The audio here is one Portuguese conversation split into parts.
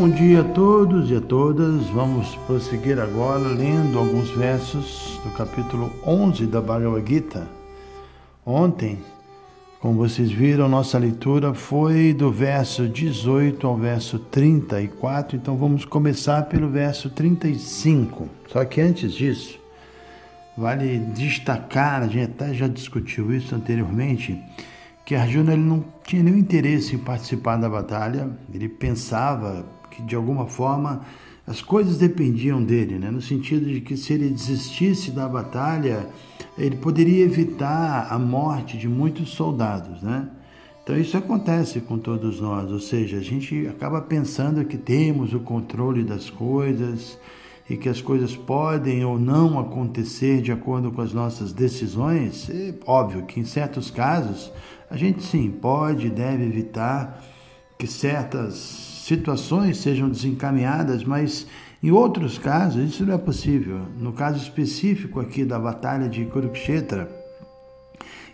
Bom dia a todos e a todas. Vamos prosseguir agora lendo alguns versos do capítulo 11 da Bhagavad Gita. Ontem, como vocês viram, nossa leitura foi do verso 18 ao verso 34, então vamos começar pelo verso 35. Só que antes disso, vale destacar, a gente até já discutiu isso anteriormente, que Arjuna ele não tinha nenhum interesse em participar da batalha, ele pensava que de alguma forma as coisas dependiam dele, né? no sentido de que se ele desistisse da batalha, ele poderia evitar a morte de muitos soldados. Né? Então isso acontece com todos nós, ou seja, a gente acaba pensando que temos o controle das coisas e que as coisas podem ou não acontecer de acordo com as nossas decisões. É óbvio que em certos casos a gente sim pode e deve evitar que certas situações sejam desencaminhadas, mas em outros casos isso não é possível. No caso específico aqui da batalha de Kurukshetra,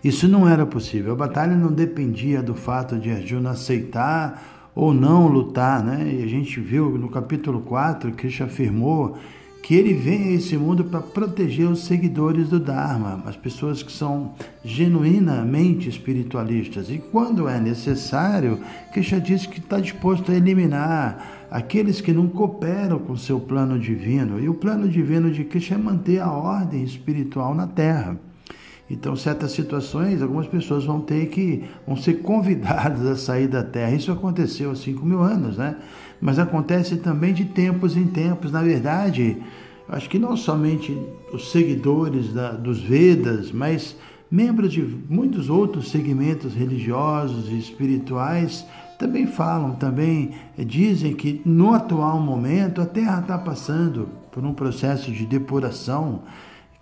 isso não era possível. A batalha não dependia do fato de Arjuna aceitar ou não lutar, né? E a gente viu no capítulo 4 que Krishna afirmou que ele vem a esse mundo para proteger os seguidores do Dharma, as pessoas que são genuinamente espiritualistas. E quando é necessário, Krishna diz que está disposto a eliminar aqueles que não cooperam com seu plano divino. E o plano divino de Krishna é manter a ordem espiritual na Terra. Então, certas situações, algumas pessoas vão ter que, vão ser convidadas a sair da Terra. Isso aconteceu há 5 mil anos, né? Mas acontece também de tempos em tempos. Na verdade, acho que não somente os seguidores da, dos Vedas, mas membros de muitos outros segmentos religiosos e espirituais também falam, também dizem que no atual momento a Terra está passando por um processo de depuração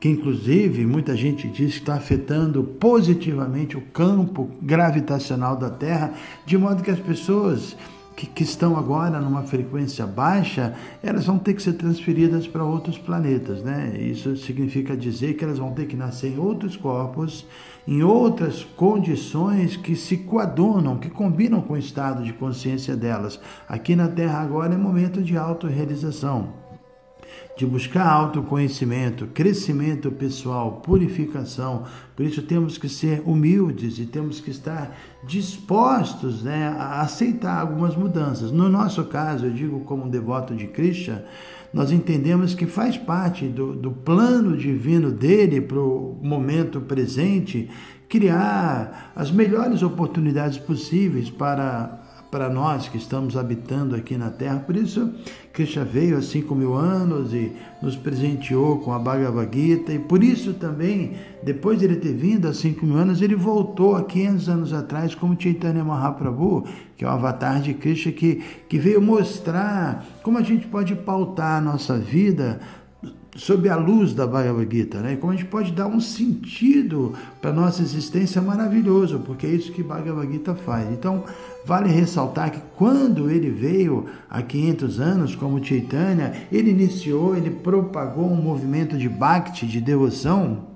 que inclusive muita gente diz que está afetando positivamente o campo gravitacional da Terra, de modo que as pessoas que, que, estão agora numa frequência baixa, elas vão ter que ser transferidas para outros planetas, né? Isso significa dizer que elas vão ter que nascer em outros corpos, em outras condições que se coadunam, que combinam com o estado de consciência delas. Aqui na Terra agora é momento de autorrealização de buscar autoconhecimento, crescimento pessoal, purificação. Por isso temos que ser humildes e temos que estar dispostos né, a aceitar algumas mudanças. No nosso caso, eu digo como um devoto de Krishna, nós entendemos que faz parte do, do plano divino dele para o momento presente criar as melhores oportunidades possíveis para para nós que estamos habitando aqui na Terra. Por isso, Krishna veio há 5 mil anos e nos presenteou com a Bhagavad Gita, e por isso também, depois de ele ter vindo há 5 mil anos, ele voltou há 500 anos atrás como Chaitanya Mahaprabhu, que é o avatar de Krishna, que, que veio mostrar como a gente pode pautar a nossa vida sob a luz da Bhagavad Gita, né? Como a gente pode dar um sentido para nossa existência maravilhoso, porque é isso que Bhagavad Gita faz. Então, vale ressaltar que quando ele veio há 500 anos como Chaitanya, ele iniciou, ele propagou um movimento de bhakti, de devoção,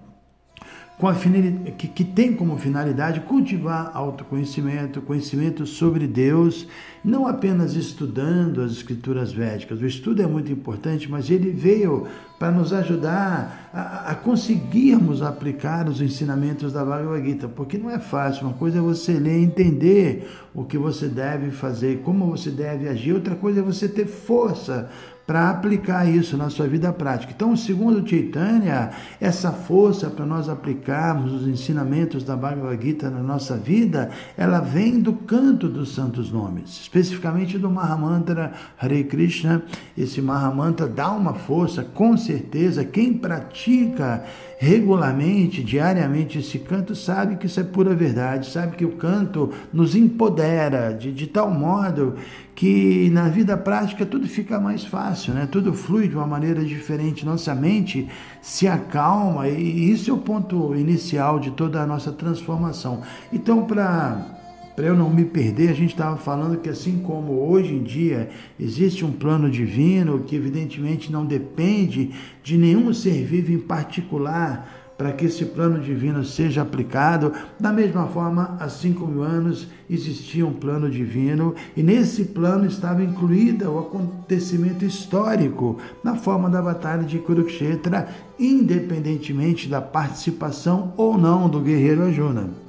com a que, que tem como finalidade cultivar autoconhecimento, conhecimento sobre Deus, não apenas estudando as escrituras védicas. O estudo é muito importante, mas ele veio para nos ajudar a, a, conseguirmos aplicar os ensinamentos da Bhagavad Gita, porque não é fácil. Uma coisa é você ler e entender o que você deve fazer, como você deve agir, outra coisa é você ter força para aplicar isso na sua vida prática. Então, segundo Chaitanya, essa força para nós aplicarmos os ensinamentos da Bhagavad Gita na nossa vida, ela vem do canto dos santos nomes, especificamente do Mahamantra Hare Krishna. Esse Mahamantra dá uma força, com certeza, quem pratica regularmente, diariamente esse canto, sabe que isso é pura verdade, sabe que o canto nos empodera de, de tal modo que na vida prática tudo fica mais fácil, né? tudo flui de uma maneira diferente, nossa mente se acalma e isso é o ponto inicial de toda a nossa transformação. Então, para para eu não me perder, a gente estava falando que assim como hoje em dia existe um plano divino que evidentemente não depende de nenhum ser vivo em particular para que esse plano divino seja aplicado. Da mesma forma, há cinco mil anos existia um plano divino e nesse plano estava incluída o acontecimento histórico na forma da batalha de Kurukshetra, independentemente da participação ou não do guerreiro Arjuna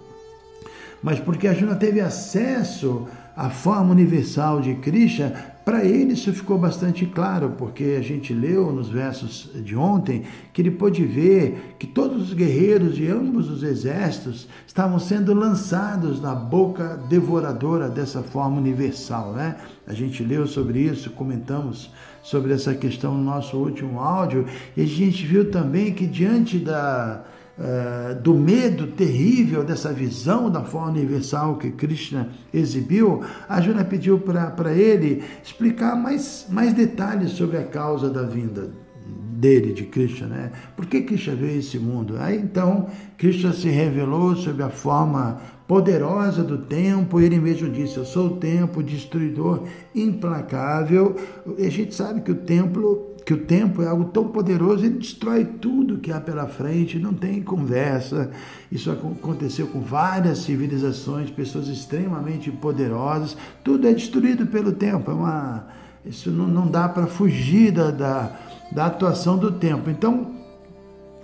mas porque a Juna teve acesso à forma universal de Krishna, para ele isso ficou bastante claro, porque a gente leu nos versos de ontem que ele pôde ver que todos os guerreiros de ambos os exércitos estavam sendo lançados na boca devoradora dessa forma universal, né? A gente leu sobre isso, comentamos sobre essa questão no nosso último áudio, e a gente viu também que diante da eh, do medo terrível dessa visão da forma universal que Krishna exibiu, a Juna pediu para ele explicar mais, mais detalhes sobre a causa da vinda dele, de Krishna, né? Por que Krishna veio esse mundo? Aí então Krishna se revelou sob a forma poderosa do tempo, ele mesmo disse: Eu sou o tempo, destruidor implacável. E a gente sabe que o templo que o tempo é algo tão poderoso, ele destrói tudo que há pela frente, não tem conversa. Isso aconteceu com várias civilizações, pessoas extremamente poderosas, tudo é destruído pelo tempo. É uma, isso não, não dá para fugir da, da, da atuação do tempo. Então,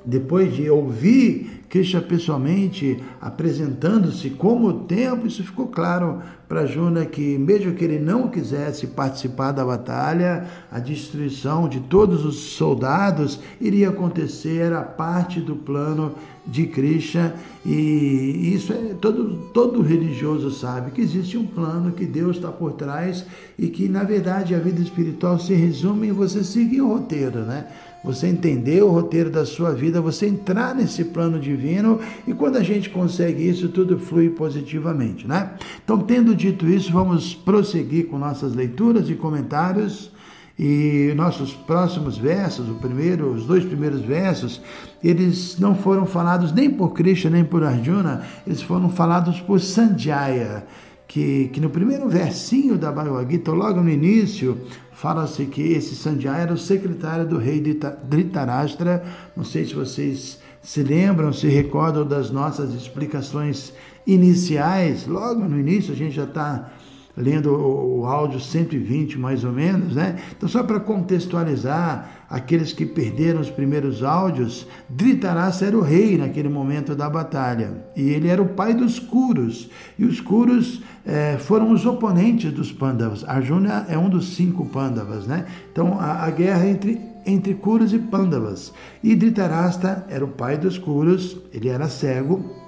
depois de ouvir Krishna pessoalmente apresentando-se como o tempo, isso ficou claro para Juna que, mesmo que ele não quisesse participar da batalha, a destruição de todos os soldados iria acontecer, era parte do plano de Krishna, e isso é todo, todo religioso sabe que existe um plano, que Deus está por trás e que, na verdade, a vida espiritual se resume em você seguir o roteiro, né? você entender o roteiro da sua vida, você entrar nesse plano divino e quando a gente consegue isso, tudo flui positivamente, né? Então, tendo dito isso, vamos prosseguir com nossas leituras e comentários. E nossos próximos versos, o primeiro, os dois primeiros versos, eles não foram falados nem por Krishna nem por Arjuna, eles foram falados por Sanjaya, que, que no primeiro versinho da Bhagavad Gita, logo no início, fala-se que esse Sanjaya era o secretário do rei Dhritarashtra. Não sei se vocês se lembram, se recordam das nossas explicações iniciais. Logo no início, a gente já está lendo o áudio 120 mais ou menos, né? Então, só para contextualizar aqueles que perderam os primeiros áudios, Dhritarashtra era o rei naquele momento da batalha e ele era o pai dos Kuros e os Kuros é, foram os oponentes dos Pandavas. Arjuna é um dos cinco Pandavas, né? Então, a, a guerra entre entre Kuros e Pandavas. E Dhritarashtra era o pai dos Kuros, ele era cego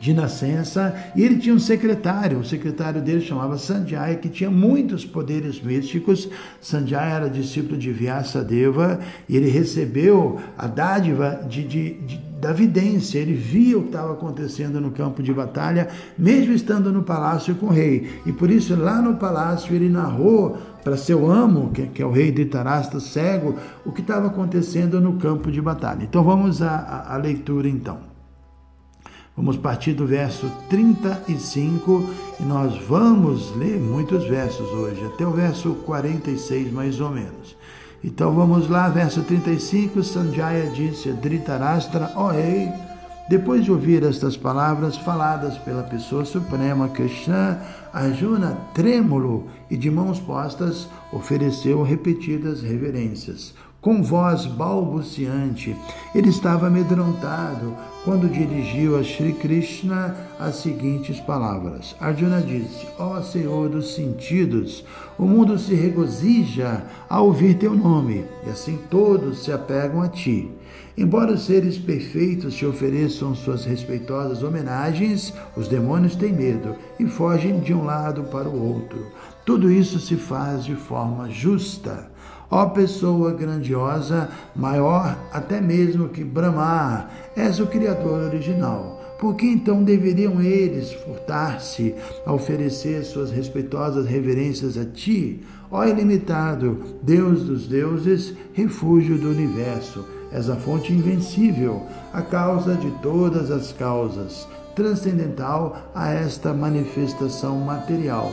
de nascença, e ele tinha um secretário, o secretário dele chamava Sanjaya, que tinha muitos poderes místicos. Sanjaya era discípulo de Vyasadeva, e ele recebeu a dádiva de, de, de, da vidência, ele via o que estava acontecendo no campo de batalha, mesmo estando no palácio com o rei. E por isso, lá no palácio, ele narrou para seu amo, que, que, é o rei de Tarasta cego, o que estava acontecendo no campo de batalha. Então vamos à, à leitura então. Vamos partir do verso 35 e nós vamos ler muitos versos hoje, até o verso 46 mais ou menos. Então vamos lá, verso 35, Sanjaya disse a Dhritarashtra, ó oh, rei, depois de ouvir estas palavras faladas pela pessoa suprema Krishna, Arjuna, trêmulo e de mãos postas, ofereceu repetidas reverências. Com voz balbuciante. Ele estava amedrontado quando dirigiu a Sri Krishna as seguintes palavras. Arjuna disse: Ó oh, Senhor dos sentidos, o mundo se regozija ao ouvir teu nome, e assim todos se apegam a ti. Embora os seres perfeitos te ofereçam suas respeitosas homenagens, os demônios têm medo e fogem de um lado para o outro. Tudo isso se faz de forma justa. Ó pessoa grandiosa, maior até mesmo que Brahma, és o Criador original. Por que então deveriam eles furtar-se a oferecer suas respeitosas reverências a ti, ó ilimitado, Deus dos deuses, refúgio do universo? És a fonte invencível, a causa de todas as causas, transcendental a esta manifestação material.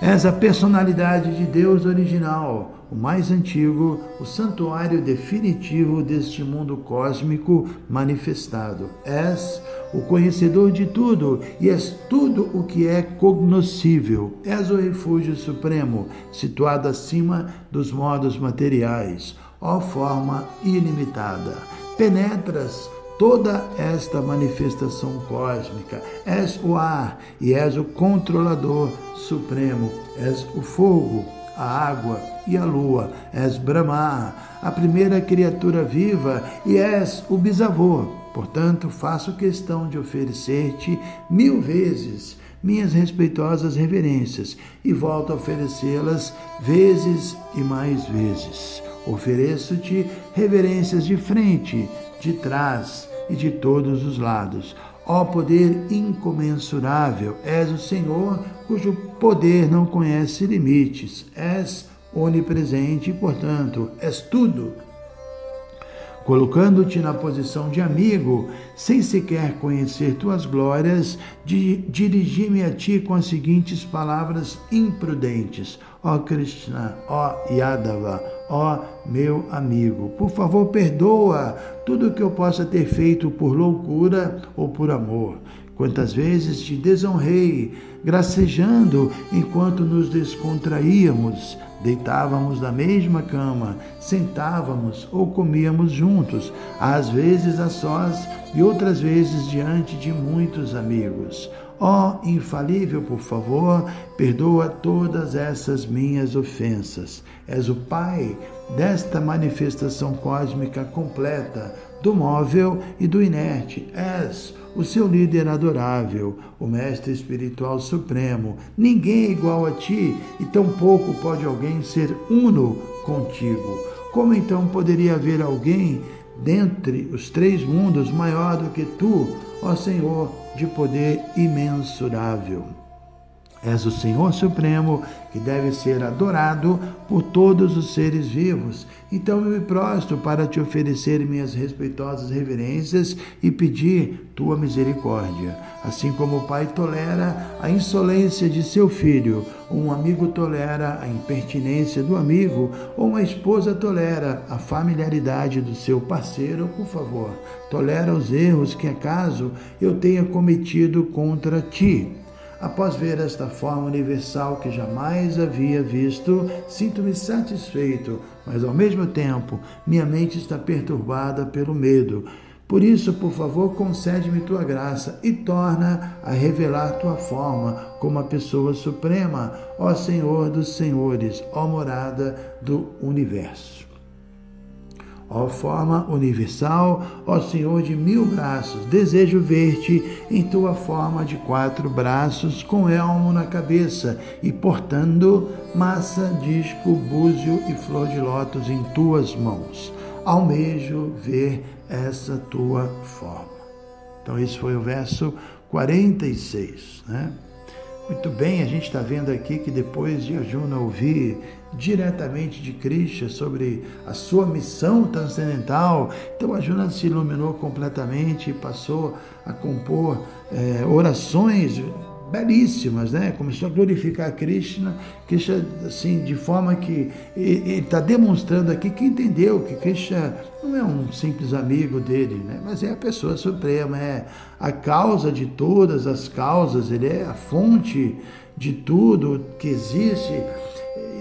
És a personalidade de Deus original, o mais antigo, o santuário definitivo deste mundo cósmico manifestado. És o conhecedor de tudo e és tudo o que é cognoscível. És o refúgio supremo, situado acima dos modos materiais, ó forma ilimitada. Penetras toda esta manifestação cósmica. És o ar e és o controlador supremo. És o fogo, a água e a lua. És Brahma, a primeira criatura viva, e és o bisavô. Portanto, faço questão de oferecer-te mil vezes minhas respeitosas reverências e volto a oferecê-las vezes e mais vezes. Ofereço-te reverências de frente, de trás e de todos os lados. Ó poder incomensurável, és o Senhor cujo poder não conhece limites. És onipresente e, portanto, és tudo colocando-te na posição de amigo, sem sequer conhecer tuas glórias, dirigi-me a ti com as seguintes palavras imprudentes: Ó Krishna, ó Yadava, ó meu amigo, por favor, perdoa tudo o que eu possa ter feito por loucura ou por amor. Quantas vezes te desonrei, gracejando enquanto nos descontraíamos, deitávamos na mesma cama, sentávamos ou comíamos juntos, às vezes a sós e outras vezes diante de muitos amigos. Ó oh, infalível, por favor, perdoa todas essas minhas ofensas. És o Pai desta manifestação cósmica completa, do móvel e do inerte. És o seu líder adorável, o mestre espiritual supremo. Ninguém é igual a ti e tampouco pode alguém ser uno contigo. Como então poderia haver alguém dentre os três mundos maior do que tu, ó Senhor, de poder imensurável? És o Senhor Supremo que deve ser adorado por todos os seres vivos. Então eu me prostro para te oferecer minhas respeitosas reverências e pedir tua misericórdia. Assim como o pai tolera a insolência de seu filho, um amigo tolera a impertinência do amigo, ou uma esposa tolera a familiaridade do seu parceiro, por favor, tolera os erros que acaso eu tenha cometido contra ti. Após ver esta forma universal que jamais havia visto, sinto-me satisfeito, mas ao mesmo tempo minha mente está perturbada pelo medo. Por isso, por favor, concede-me tua graça e torna a revelar tua forma como a pessoa suprema, ó Senhor dos senhores, ó morada do universo. Ó forma universal, ó Senhor de mil braços, desejo ver-te em tua forma de quatro braços, com elmo na cabeça e portando massa, disco, búzio e flor de lótus em tuas mãos. Almejo ver essa tua forma. Então, esse foi o verso 46, né? Muito bem, a gente está vendo aqui que depois de Arjuna ouvir diretamente de Krishna sobre a sua missão transcendental, então Arjuna se iluminou completamente e passou a compor é, orações belíssimas, né? Começou a glorificar Krishna, Krishna assim, de forma que ele está demonstrando aqui que entendeu que Krishna não é um simples amigo dele, né? Mas é a pessoa suprema, é a causa de todas as causas, ele é a fonte de tudo que existe.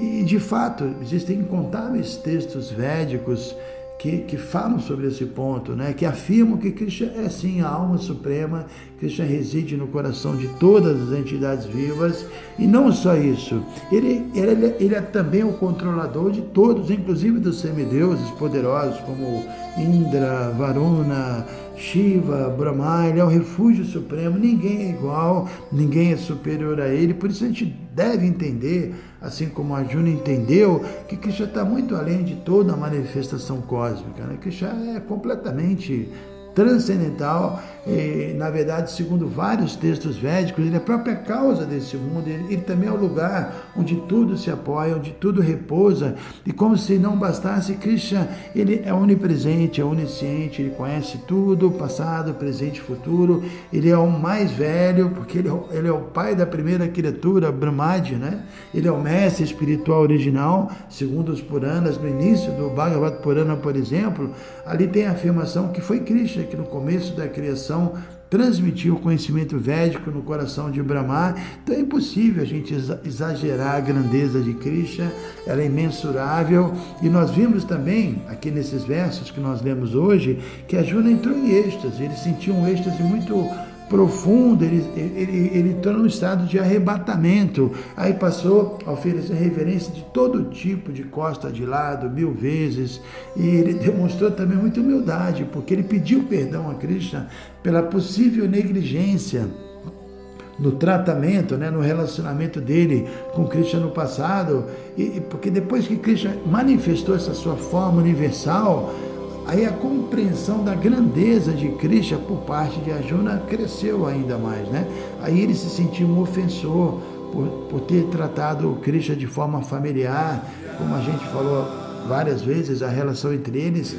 E de fato, existem incontáveis textos védicos que, que falam sobre esse ponto, né? que afirmam que Krishna é sim a alma suprema, Krishna reside no coração de todas as entidades vivas, e não só isso, ele, ele, ele é também o controlador de todos, inclusive dos semideuses poderosos como Indra, Varuna, Shiva, Brahma, ele é o refúgio supremo, ninguém é igual, ninguém é superior a ele, por isso a gente deve entender, assim como a Juna entendeu, que Krishna está muito além de toda a manifestação cósmica. Né? Krishna é completamente transcendental, e, na verdade, segundo vários textos védicos, ele é a própria causa desse mundo, ele, ele, também é o lugar onde tudo se apoia, onde tudo repousa, e como se não bastasse, Krishna, ele é onipresente, é onisciente, ele conhece tudo, passado, presente e futuro, ele é o mais velho, porque ele, é ele é o pai da primeira criatura, Brahmadi, né? ele é o mestre espiritual original, segundo os Puranas, no início do Bhagavad Purana, por exemplo, ali tem a afirmação que foi Krishna que no começo da criação transmitiu o conhecimento védico no coração de Brahma. Então é impossível a gente exagerar a grandeza de Krishna, ela é imensurável. E nós vimos também, aqui nesses versos que nós lemos hoje, que a Juna entrou em êxtase, ele sentiu um êxtase muito profundo, ele, ele, ele entrou num estado de arrebatamento. Aí passou a oferecer reverência de todo tipo, de costa de lado, mil vezes. E ele demonstrou também muita humildade, porque ele pediu perdão a Krishna pela possível negligência no tratamento, né, no relacionamento dele com Krishna no passado, e, porque depois que Krishna manifestou essa sua forma universal, Aí a compreensão da grandeza de Krishna por parte de Arjuna cresceu ainda mais, né? Aí ele se sentiu um ofensor por, por ter tratado Krishna de forma familiar, como a gente falou várias vezes, a relação entre eles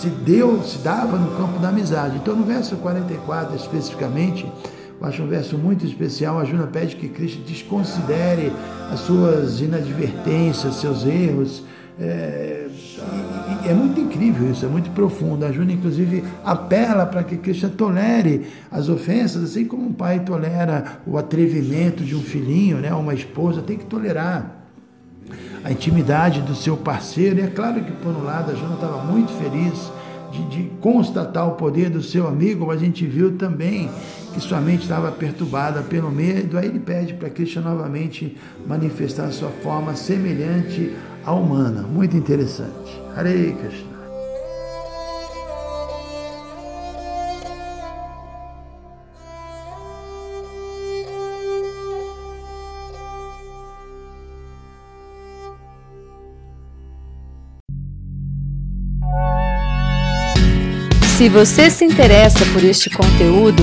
se deu, se dava no campo da amizade. Então no verso 44 especificamente, eu acho um verso muito especial. A Juna pede que Krishna desconsidere as suas inadvertências, seus erros. É, é muito incrível isso, é muito profundo. A Júlia, inclusive, apela para que Krishna tolere as ofensas, assim como um pai tolera o atrevimento de um filhinho, né? uma esposa tem que tolerar a intimidade do seu parceiro. E é claro que, por um lado, a Júlia estava muito feliz de, de, constatar o poder do seu amigo, mas a gente viu também que sua mente estava perturbada pelo medo. Aí ele pede para Krishna novamente manifestar sua forma semelhante à humana. Muito interessante. Hare Krishna. Se você se interessa por este conteúdo,